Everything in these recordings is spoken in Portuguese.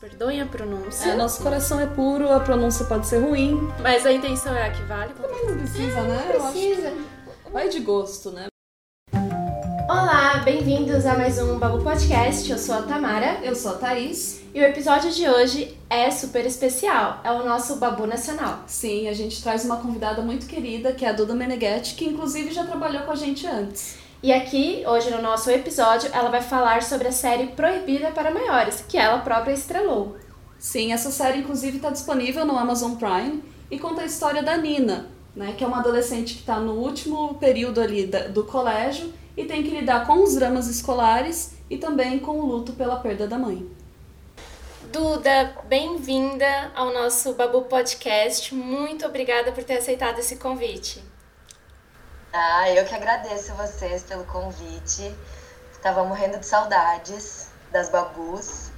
Perdoem a pronúncia. É, nosso coração é puro, a pronúncia pode ser ruim. Mas a intenção é a que vale. Também não precisa, né? Eu acho Precisa. que vai de gosto, né? Olá, bem-vindos a mais um Babu Podcast. Eu sou a Tamara Eu sou a Thaís. e o episódio de hoje é super especial. É o nosso Babu Nacional. Sim, a gente traz uma convidada muito querida, que é a Duda Meneghetti, que inclusive já trabalhou com a gente antes. E aqui, hoje no nosso episódio, ela vai falar sobre a série Proibida para Maiores, que ela própria estrelou. Sim, essa série inclusive está disponível no Amazon Prime e conta a história da Nina, né, que é uma adolescente que está no último período ali da- do colégio e tem que lidar com os dramas escolares e também com o luto pela perda da mãe. Duda, bem-vinda ao nosso Babu Podcast. Muito obrigada por ter aceitado esse convite. Ah, eu que agradeço vocês pelo convite. Tava morrendo de saudades das babus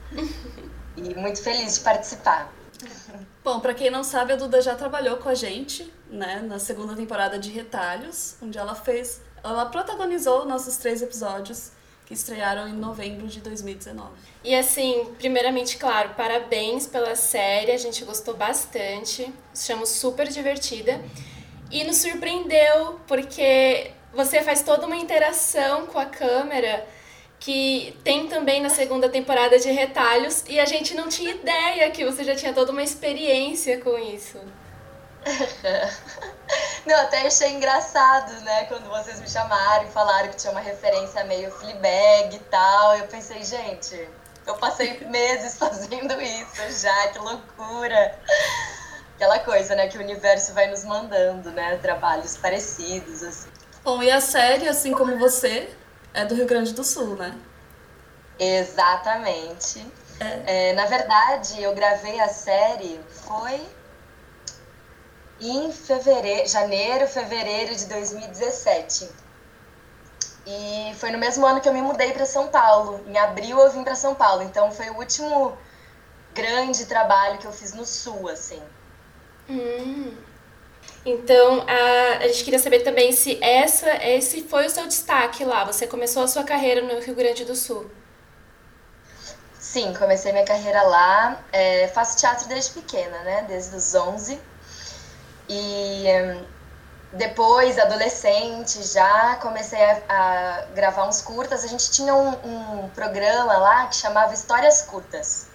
e muito feliz de participar. Bom, pra quem não sabe, a Duda já trabalhou com a gente, né, na segunda temporada de Retalhos, onde ela fez, ela protagonizou nossos três episódios que estrearam em novembro de 2019. E assim, primeiramente, claro, parabéns pela série, a gente gostou bastante, achamos super divertida. E nos surpreendeu, porque você faz toda uma interação com a câmera que tem também na segunda temporada de Retalhos, e a gente não tinha ideia que você já tinha toda uma experiência com isso. Não, até achei engraçado, né, quando vocês me chamaram e falaram que tinha uma referência meio Fleabag e tal. Eu pensei, gente, eu passei meses fazendo isso já, que loucura. Aquela coisa, né, que o universo vai nos mandando, né, trabalhos parecidos, assim. Bom, e a série, assim como você, é do Rio Grande do Sul, né? Exatamente. É, na verdade, eu gravei a série foi em fevereiro, janeiro, fevereiro de 2017. E foi no mesmo ano que eu me mudei para São Paulo. Em abril eu vim para São Paulo, então foi o último grande trabalho que eu fiz no Sul, assim. Hum. Então, a, a gente queria saber também se essa, esse foi o seu destaque lá. Você começou a sua carreira no Rio Grande do Sul. Sim, comecei minha carreira lá. É, faço teatro desde pequena, né? Desde os 11. E hum, depois, adolescente, já comecei a, a gravar uns curtas. A gente tinha um, um programa lá que chamava Histórias Curtas.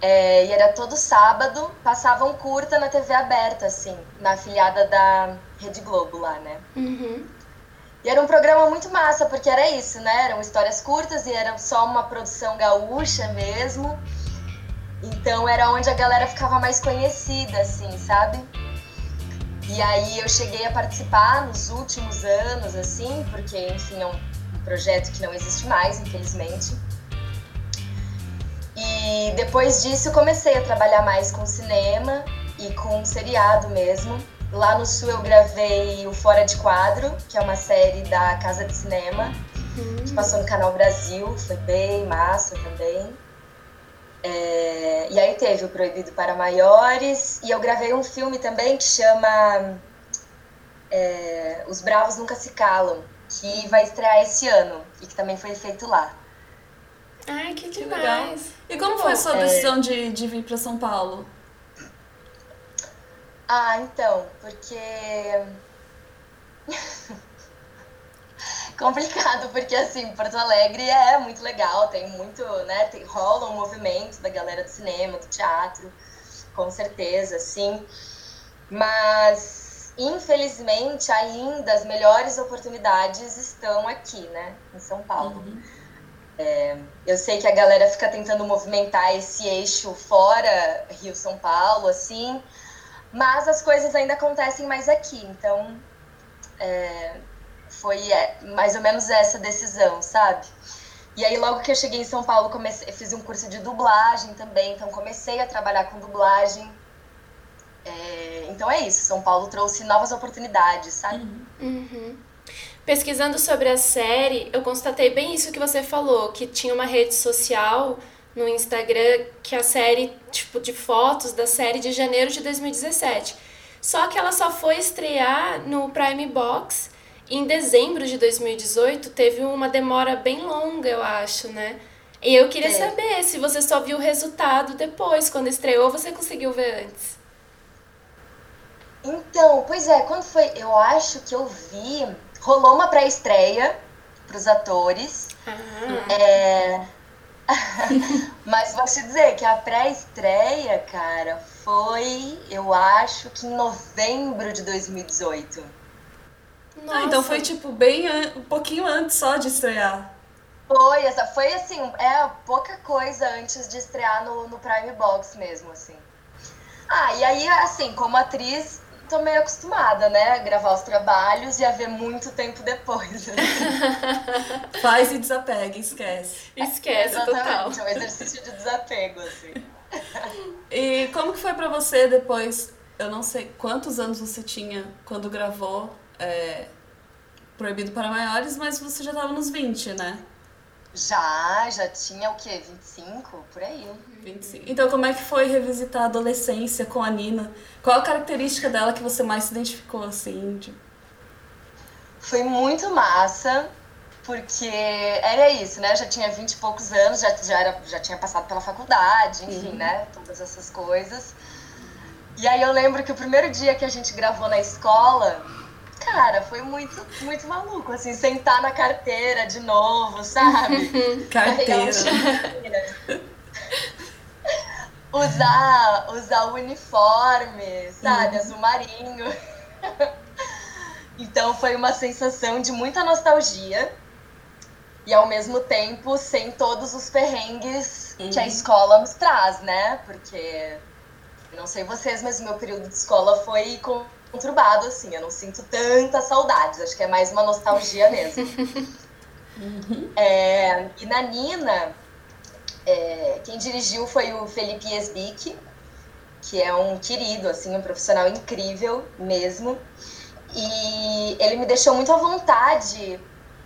É, e era todo sábado, passava um curta na TV aberta, assim, na afiliada da Rede Globo lá, né? Uhum. E era um programa muito massa, porque era isso, né? Eram histórias curtas e era só uma produção gaúcha mesmo. Então era onde a galera ficava mais conhecida, assim, sabe? E aí eu cheguei a participar nos últimos anos, assim, porque, enfim, é um projeto que não existe mais, infelizmente. E depois disso comecei a trabalhar mais com cinema e com seriado mesmo. Lá no Sul eu gravei o Fora de Quadro, que é uma série da Casa de Cinema, que passou no Canal Brasil, foi bem massa também. É, e aí teve o Proibido para Maiores, e eu gravei um filme também que chama é, Os Bravos Nunca Se Calam, que vai estrear esse ano, e que também foi feito lá. Ai, que Que legal. demais. E como foi a sua É. decisão de, de vir para São Paulo? Ah, então, porque. Complicado, porque assim, Porto Alegre é muito legal, tem muito, né? Tem, rola um movimento da galera do cinema, do teatro, com certeza, sim. Mas, infelizmente, ainda as melhores oportunidades estão aqui, né? Em São Paulo. É, eu sei que a galera fica tentando movimentar esse eixo fora Rio-São Paulo, assim, mas as coisas ainda acontecem mais aqui, então é, foi é, mais ou menos essa decisão, sabe? E aí logo que eu cheguei em São Paulo, comecei, fiz um curso de dublagem também, então comecei a trabalhar com dublagem. É, então é isso, São Paulo trouxe novas oportunidades, sabe? Uhum. Pesquisando sobre a série, eu constatei bem isso que você falou, que tinha uma rede social no Instagram que a série, tipo, de fotos da série de janeiro de 2017. Só que ela só foi estrear no Prime Box em dezembro de 2018. Teve uma demora bem longa, eu acho, né? E eu queria saber se você só viu o resultado depois, quando estreou, ou você conseguiu ver antes? Então, pois é, quando foi. Eu acho que eu vi. Rolou uma pré-estreia pros atores. Ah. É. Mas vou te dizer que a pré-estreia, cara, foi, eu acho que em novembro de 2018. Ah, então foi tipo bem um pouquinho antes só de estrear. Foi, essa foi assim, é pouca coisa antes de estrear no, no Prime Box mesmo, assim. Ah, e aí, assim, como atriz, tô meio acostumada, né? A gravar os trabalhos e a ver muito tempo depois. Faz e desapega, esquece. Esquece, Exatamente, total. é um exercício de desapego, assim. E como que foi pra você depois? Eu não sei quantos anos você tinha quando gravou é, Proibido para Maiores, mas você já tava nos 20, né? Já, já tinha o quê? 25? Por aí. 25. Então, como é que foi revisitar a adolescência com a Nina? Qual a característica dela que você mais se identificou, assim? De... Foi muito massa, porque era isso, né? Eu já tinha 20 e poucos anos, já, já, era, já tinha passado pela faculdade, enfim, né? Todas essas coisas. E aí eu lembro que o primeiro dia que a gente gravou na escola, cara, foi muito, muito maluco, assim, sentar na carteira de novo, sabe? Carteira. usar, usar o uniforme, sabe? Azul marinho. então foi uma sensação de muita nostalgia e ao mesmo tempo sem todos os perrengues que a Uhum. escola nos traz, né? Porque não sei vocês, mas o meu período de escola foi conturbado, assim. Eu não sinto tanta saudades, acho que é mais uma nostalgia mesmo. É, e na Nina, é, quem dirigiu foi o Felipe Esbic, que é um querido, assim, um profissional incrível mesmo. E ele me deixou muito à vontade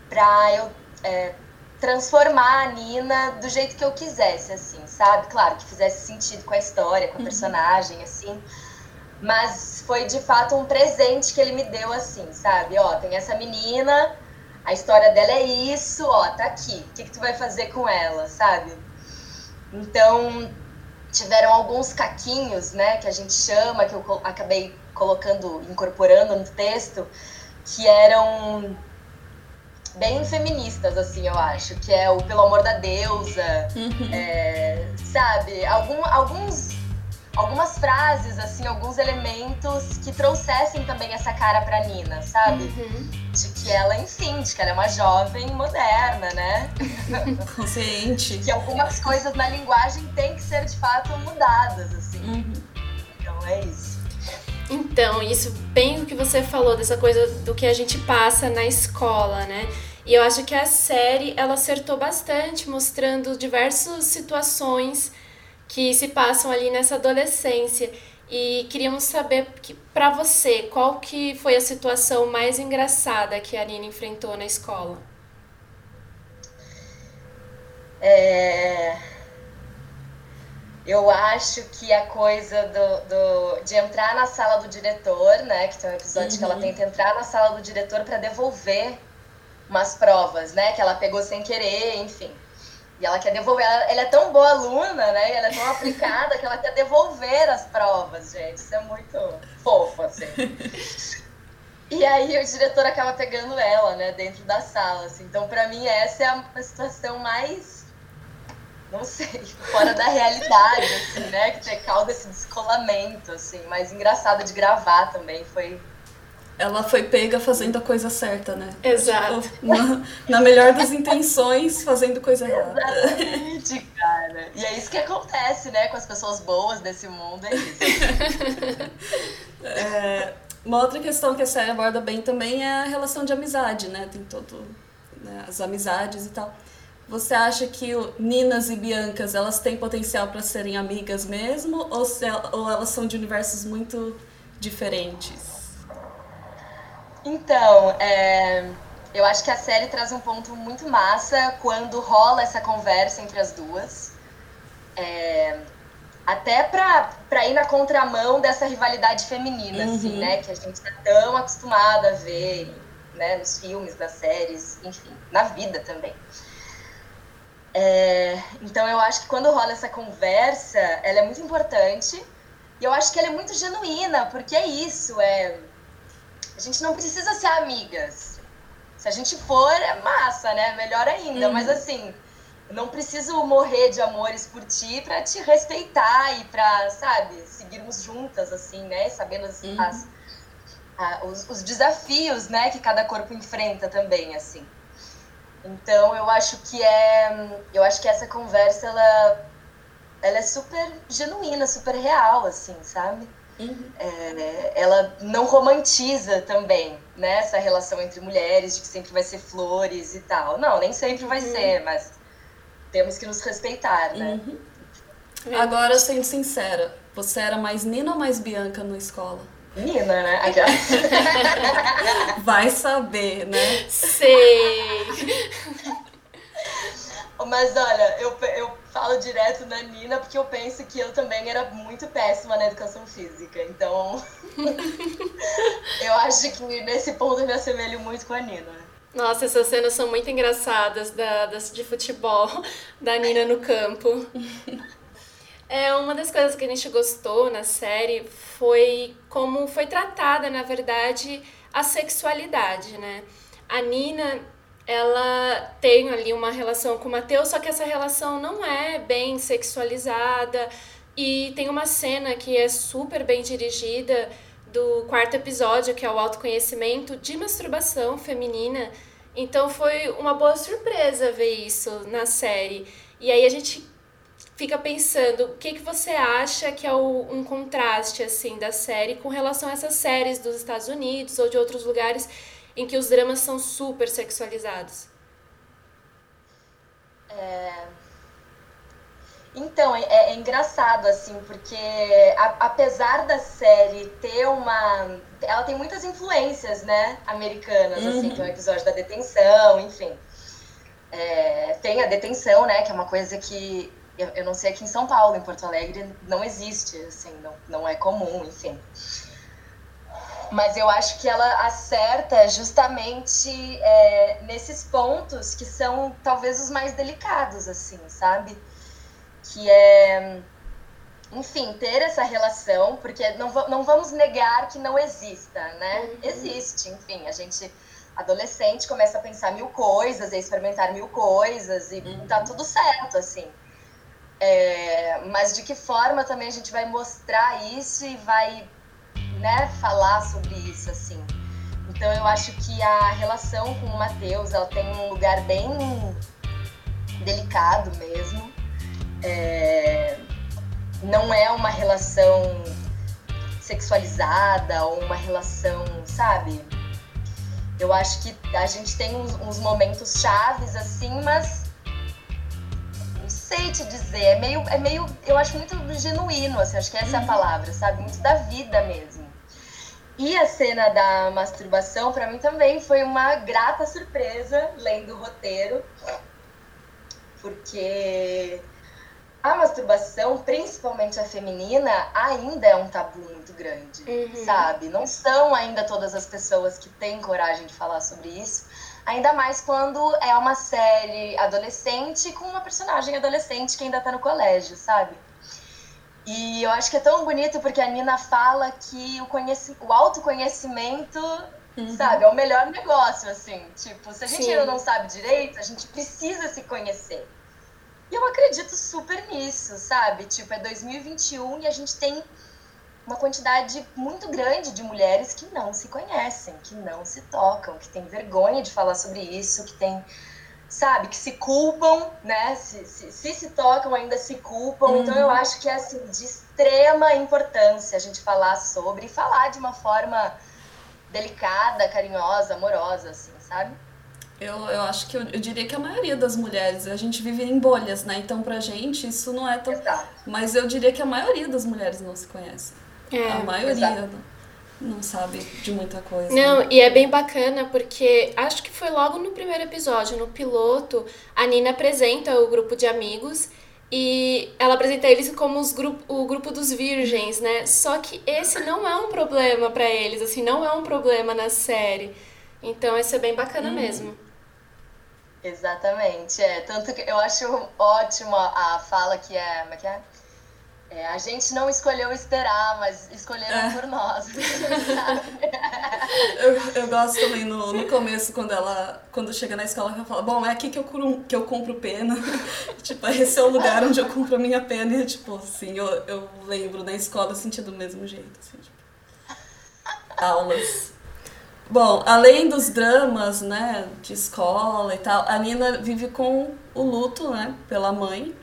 para eu é, transformar a Nina do jeito que eu quisesse, assim, sabe? Claro, que fizesse sentido com a história, com a personagem, assim. Mas foi de fato um presente que ele me deu, assim, sabe? Ó, tem essa menina, a história dela é isso, ó, tá aqui. O que, que tu vai fazer com ela, sabe? Então, tiveram alguns caquinhos, né, que a gente chama, que eu acabei colocando, incorporando no texto, que eram bem feministas, assim, eu acho, que é o Pelo Amor da Deusa, é, sabe, algum, alguns, algumas frases, assim, alguns elementos que trouxessem também essa cara pra Nina, sabe? De que ela, enfim, de que ela é uma jovem moderna, né? Consciente. que algumas coisas na linguagem têm que ser de fato mudadas, assim. Uhum. Então é isso. Então, isso bem o que você falou dessa coisa do que a gente passa na escola, né? E eu acho que a série ela acertou bastante, mostrando diversas situações que se passam ali nessa adolescência. E queríamos saber que para você, qual que foi a situação mais engraçada que a Nina enfrentou na escola? É, Eu acho que a coisa do, do- de entrar na sala do diretor, né? Que tem um episódio que ela tenta entrar na sala do diretor para devolver umas provas, né? Que ela pegou sem querer, enfim. E ela quer devolver. Ela, ela é tão boa aluna, né? E ela é tão aplicada que ela quer devolver as provas, gente. Isso é muito fofo, assim. E aí o diretor acaba pegando ela, né, dentro da sala, assim. Então, pra mim, essa é a, a situação mais, não sei, fora da realidade, assim, né, que ter causa esse descolamento, assim, mas engraçado de gravar também, foi... Ela foi pega fazendo a coisa certa, né? Exato. Tipo, na, na melhor das intenções, fazendo coisa errada. Exatamente, cara. E é isso que acontece, né, com as pessoas boas desse mundo, é isso. É, uma outra questão que a série aborda bem também é a relação de amizade, né? Tem todo né, as amizades e tal. Você acha que o Ninas e Biancas elas têm potencial para serem amigas mesmo ou, se ou elas são de universos muito diferentes? Então, é, eu acho que a série traz um ponto muito massa quando rola essa conversa entre as duas. É, até pra, pra ir na contramão dessa rivalidade feminina, assim, né? Que a gente tá tão acostumada a ver né, nos filmes, nas séries, enfim, na vida também. É, então eu acho que quando rola essa conversa, ela é muito importante. E eu acho que ela é muito genuína, porque é isso, é. A gente não precisa ser amigas. Se a gente for, é massa, né? Melhor ainda. Uhum. Mas assim, não preciso morrer de amores por ti para te respeitar e para, sabe, seguirmos juntas, assim, né? Sabendo as, uhum. as a, os, os, desafios, né, que cada corpo enfrenta também, assim. Então, eu acho que é, eu acho que essa conversa ela, ela é super genuína, super real, assim, sabe? Uhum. É, ela não romantiza também, né, essa relação entre mulheres de que sempre vai ser flores e tal. Não, nem sempre vai uhum. ser, mas temos que nos respeitar, né? Uhum. Agora, sendo sincera, você era mais Nina ou mais Bianca na escola? Nina, né? Vai saber, né? Sei. Mas olha, eu, eu falo direto na Nina porque eu penso que eu também era muito péssima na educação física. Então, eu acho que nesse ponto eu me assemelho muito com a Nina. Nossa, essas cenas são muito engraçadas da, das, de futebol da Nina no campo. É, uma das coisas que a gente gostou na série foi como foi tratada, na verdade, a sexualidade, né? A Nina, ela tem ali uma relação com o Matheus, só que essa relação não é bem sexualizada. E tem uma cena que é super bem dirigida do quarto episódio, que é o autoconhecimento de masturbação feminina. Então foi uma boa surpresa ver isso na série. E aí a gente fica pensando o que, que você acha que é o, um contraste assim da série com relação a essas séries dos Estados Unidos ou de outros lugares em que os dramas são super sexualizados. É... Então, é, é, engraçado, assim, porque a, apesar da série ter uma. Ela tem muitas influências, né, americanas, uhum. assim, tem o episódio da detenção, enfim. É, tem a detenção, né, que é uma coisa que eu, eu não sei aqui em São Paulo, em Porto Alegre não existe, assim, não, não é comum, enfim. Mas eu acho que ela acerta justamente é, nesses pontos que são talvez os mais delicados, assim, sabe? Que é, enfim, ter essa relação, porque não, não vamos negar que não exista, né? Uhum. Existe, enfim, a gente adolescente começa a pensar mil coisas, a experimentar mil coisas e uhum. tá tudo certo, assim. É, mas de que forma também a gente vai mostrar isso e vai né, falar sobre isso, assim. Então eu acho que a relação com o Matheus, ela tem um lugar bem delicado mesmo. É, não é uma relação sexualizada ou uma relação, sabe? Eu acho que a gente tem uns, uns momentos chaves assim, mas sei te dizer, é meio, é meio, eu acho muito genuíno, assim, acho que essa é a uhum. palavra, sabe? Muito da vida mesmo. E a cena da masturbação, para mim também foi uma grata surpresa lendo o roteiro, porque a masturbação, principalmente a feminina, ainda é um tabu muito grande, uhum. sabe? Não são ainda todas as pessoas que têm coragem de falar sobre isso. Ainda mais quando é uma série adolescente com uma personagem adolescente que ainda tá no colégio, sabe? E eu acho que é tão bonito porque a Nina fala que o, conheci o autoconhecimento, uhum. sabe, é o melhor negócio, assim. Tipo, se a gente Sim. ainda não sabe direito, a gente precisa se conhecer. E eu acredito super nisso, sabe? Tipo, é 2021 e a gente tem uma quantidade muito grande de mulheres que não se conhecem, que não se tocam, que têm vergonha de falar sobre isso, que tem, sabe, que se culpam, né? Se se, se, se tocam, ainda se culpam. Uhum. Então eu uhum. acho que é assim, de extrema importância a gente falar sobre e falar de uma forma delicada, carinhosa, amorosa, assim, sabe? Eu, eu acho que eu, eu, diria que a maioria das mulheres, a gente vive em bolhas, né? Então pra gente isso não é tão. Exato. Mas eu diria que a maioria das mulheres não se conhece. É, a maioria não sabe de muita coisa. Não, e é bem bacana porque acho que foi logo no primeiro episódio, no piloto, a Nina apresenta o grupo de amigos e ela apresenta eles como os grupo, o grupo dos virgens, né? Só que esse não é um problema para eles, assim, não é um problema na série. Então, isso é bem bacana uhum. mesmo. Exatamente, é. Tanto que eu acho ótimo a fala que é. Como é que é? É, a gente não escolheu esperar, mas escolheram é. por nós. eu, eu gosto também no, no começo, quando ela quando chega na escola, ela fala, bom, é aqui que eu, curo, que eu compro pena. tipo, esse é o lugar onde eu compro a minha pena. E, tipo, assim, eu, eu lembro na escola, eu senti do mesmo jeito. Assim, tipo, aulas. Bom, além dos dramas, né, de escola e tal, a Nina vive com o luto, né, pela mãe.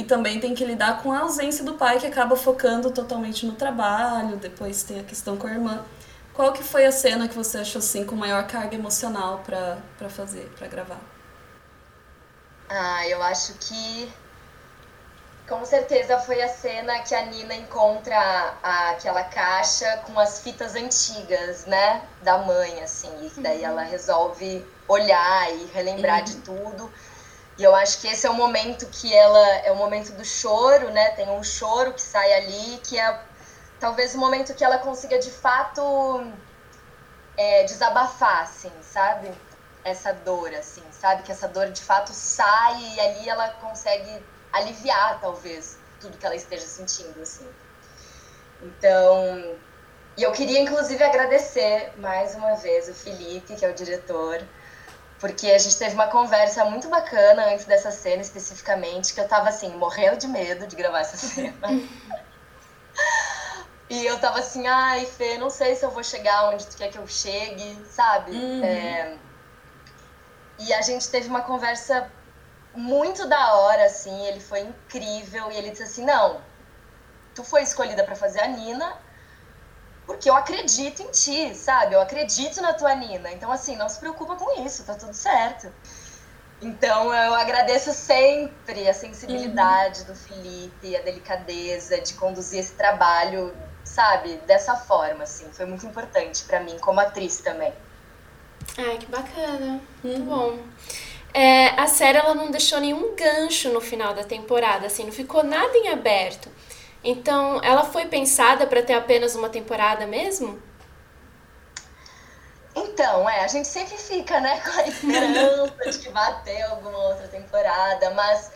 E também tem que lidar com a ausência do pai, que acaba focando totalmente no trabalho. Depois tem a questão com a irmã. Qual que foi a cena que você achou assim com maior carga emocional para fazer, para gravar? Ah, eu acho que com certeza foi a cena que a Nina encontra a, aquela caixa com as fitas antigas, né? Da mãe, assim. E daí ela uhum. resolve olhar e relembrar uhum. de tudo. E eu acho que esse é o momento que ela. É o momento do choro, né? Tem um choro que sai ali, que é talvez o momento que ela consiga de fato é, desabafar, assim, sabe? Essa dor, assim, sabe? Que essa dor de fato sai e ali ela consegue aliviar, talvez, tudo que ela esteja sentindo, assim. Então, e eu queria, inclusive, agradecer mais uma vez o Felipe, que é o diretor, porque a gente teve uma conversa muito bacana antes dessa cena, especificamente, que eu tava, assim, morrendo de medo de gravar essa cena. e eu tava assim, ai, Fê, não sei se eu vou chegar onde tu quer que eu chegue, sabe? Uhum. É... E a gente teve uma conversa muito da hora, assim, ele foi incrível. E ele disse assim: Não, tu foi escolhida para fazer a Nina porque eu acredito em ti, sabe? Eu acredito na tua Nina. Então, assim, não se preocupa com isso, tá tudo certo. Então, eu agradeço sempre a sensibilidade uhum. do Felipe, a delicadeza de conduzir esse trabalho, sabe? Dessa forma, assim. Foi muito importante para mim, como atriz também. Ai, que bacana. Muito uhum. bom é, a série ela não deixou nenhum gancho no final da temporada, assim, não ficou nada em aberto. Então, ela foi pensada para ter apenas uma temporada mesmo? Então, é, a gente sempre fica, né, com a esperança de que vai ter alguma outra temporada, mas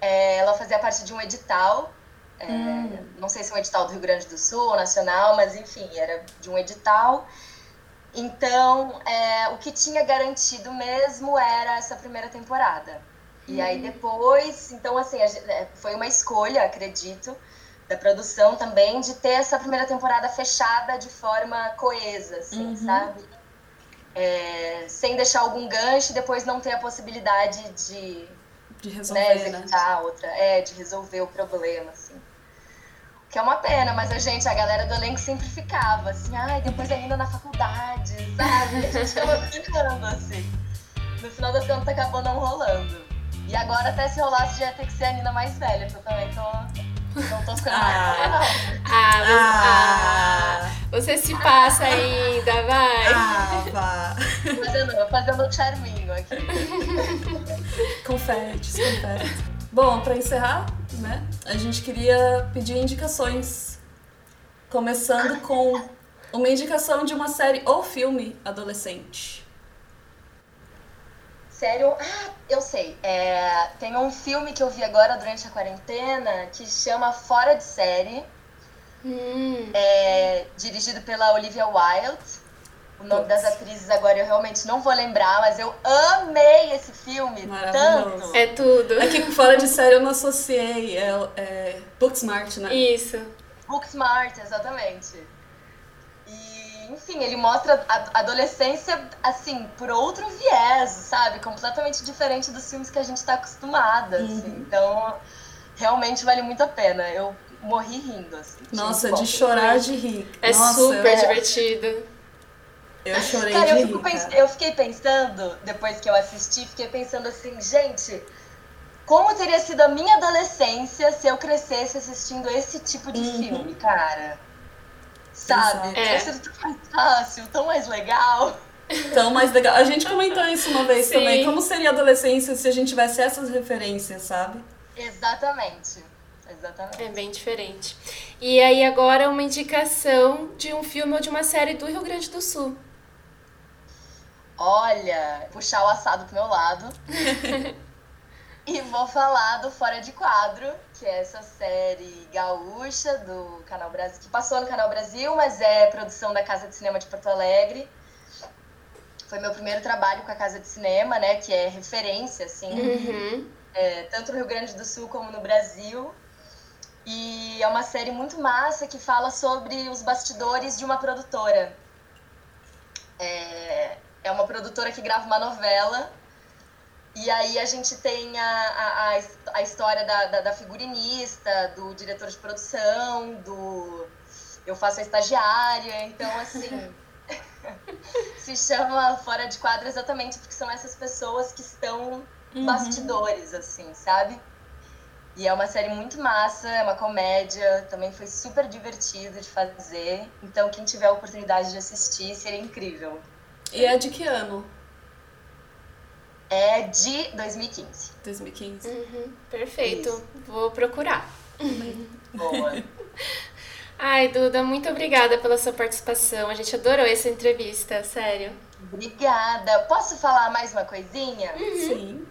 é, ela fazia parte de um edital, é, hum. não sei se é um edital do Rio Grande do Sul ou nacional, mas enfim, era de um edital. Então, é, o que tinha garantido mesmo era essa primeira temporada. E aí uhum. depois, então assim, é, foi uma escolha, acredito, da produção também de ter essa primeira temporada fechada de forma coesa, assim, uhum. sabe? É, sem deixar algum gancho e depois não ter a possibilidade de, de resolver, né, executar né? outra, é, de resolver o problema, assim. Que é uma pena, mas a gente, a galera do elenco sempre ficava assim, ai, depois ainda na faculdade, sabe? A gente ficava brincando assim. No final das contas acabou não rolando. E agora até se rolasse já ia ter que ser a Nina mais velha, que eu também tô. Não tô ficando ah, ah, ah, ah, você se passa ainda, vai. Ah, vá. Fazendo, fazendo charminho aqui. confetes, confetes. Bom, pra encerrar, né? A gente queria pedir indicações. Começando com uma indicação de uma série ou filme adolescente. Sério? Ah, eu sei. É, tem um filme que eu vi agora durante a quarentena que chama Fora de Série. Hum. É, dirigido pela Olivia Wilde. O nome das atrizes agora eu realmente não vou lembrar, mas eu amei esse filme tanto. É tudo. Aqui fora de série eu não associei. É, é Booksmart, né? Isso. Booksmart, exatamente. E, enfim, ele mostra a adolescência, assim, por outro viés, sabe? Completamente diferente dos filmes que a gente está acostumada, assim. uhum. Então, realmente vale muito a pena. Eu morri rindo, assim. Nossa, de chorar de rir. É Nossa, super eu... divertido. Eu chorei cara, de eu, rir, pens... eu fiquei pensando, depois que eu assisti, fiquei pensando assim, gente, como teria sido a minha adolescência se eu crescesse assistindo esse tipo de uhum. filme, cara? Sabe? Sido tão mais fácil, tão mais legal. Tão mais legal. A gente comentou isso uma vez Sim. também. Como seria a adolescência se a gente tivesse essas referências, sabe? Exatamente. Exatamente. É bem diferente. E aí agora uma indicação de um filme ou de uma série do Rio Grande do Sul. Olha, puxar o assado pro meu lado. e vou falar do Fora de Quadro, que é essa série gaúcha do Canal Brasil, que passou no Canal Brasil, mas é produção da Casa de Cinema de Porto Alegre. Foi meu primeiro trabalho com a Casa de Cinema, né, que é referência, assim, Uhum. é, tanto no Rio Grande do Sul como no Brasil. E é uma série muito massa que fala sobre os bastidores de uma produtora. É, é uma produtora que grava uma novela. E aí a gente tem a, a, a his- a história da, da, da figurinista, do diretor de produção, do. Eu faço a estagiária, então assim. se chama Fora de Quadro exatamente porque são essas pessoas que estão bastidores, assim, sabe? E é uma série muito massa, é uma comédia, também foi super divertido de fazer. Então, quem tiver a oportunidade de assistir, seria incrível. E é de que ano? É de 2015. 2015. Uhum. Perfeito. Isso. Vou procurar. Boa. Ai, Duda, muito obrigada pela sua participação. A gente adorou essa entrevista, sério. Obrigada. Posso falar mais uma coisinha? Sim.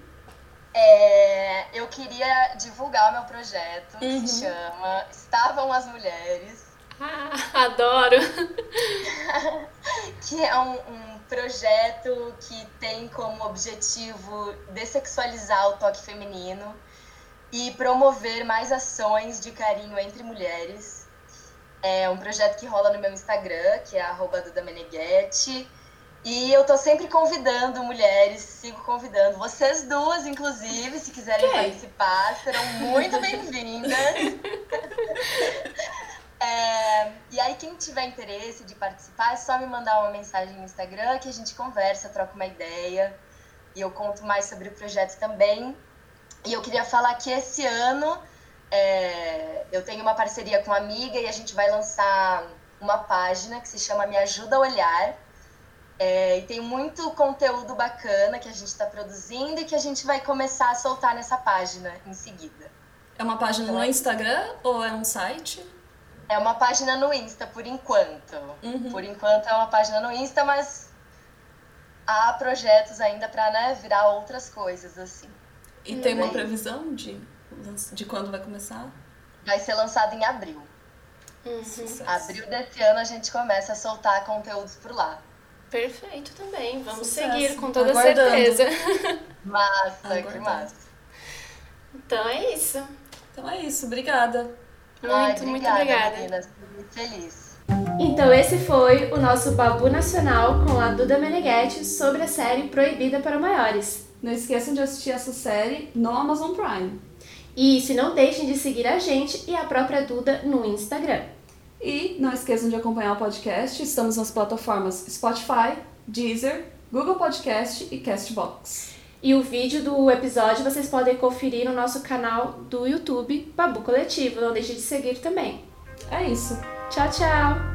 É, eu queria divulgar o meu projeto, que Uhum. se chama Estavam as Mulheres. Ah, adoro. que é um, um projeto que tem como objetivo dessexualizar o toque feminino e promover mais ações de carinho entre mulheres. É um projeto que rola no meu Instagram, que é arroba Duda Meneghetti. E eu tô sempre convidando mulheres, sigo convidando vocês duas, inclusive, se quiserem Quem? participar, serão muito bem-vindas. É, e aí, quem tiver interesse de participar, é só me mandar uma mensagem no Instagram que a gente conversa, troca uma ideia. E eu conto mais sobre o projeto também. E eu queria falar que esse ano é, eu tenho uma parceria com uma amiga e a gente vai lançar uma página que se chama Me Ajuda a Olhar. É, e tem muito conteúdo bacana que a gente está produzindo e que a gente vai começar a soltar nessa página em seguida. É uma página no Instagram ou é um site? É uma página no Insta, por enquanto. Uhum. Por enquanto é uma página no Insta, mas há projetos ainda para né, virar outras coisas, assim. E tem uma Bem. previsão de, de quando vai começar? Vai ser lançado em abril. Uhum. Abril desse ano a gente começa a soltar conteúdos por lá. Perfeito também. Vamos Sucesso. seguir com toda Aguardando. certeza. Massa, que Aguardando. massa. Então é isso. Então é isso, obrigada. Muito, Ai, muito obrigada. meninas. Muito feliz. Então esse foi o nosso Babu Nacional com a Duda Meneghetti sobre a série Proibida para Maiores. Não esqueçam de assistir essa série no Amazon Prime. E se não deixem de seguir a gente e a própria Duda no Instagram. E não esqueçam de acompanhar o podcast. Estamos nas plataformas Spotify, Deezer, Google Podcast e Castbox. E o vídeo do episódio vocês podem conferir no nosso canal do YouTube Babu Coletivo. Não deixe de seguir também. É isso. Tchau, tchau!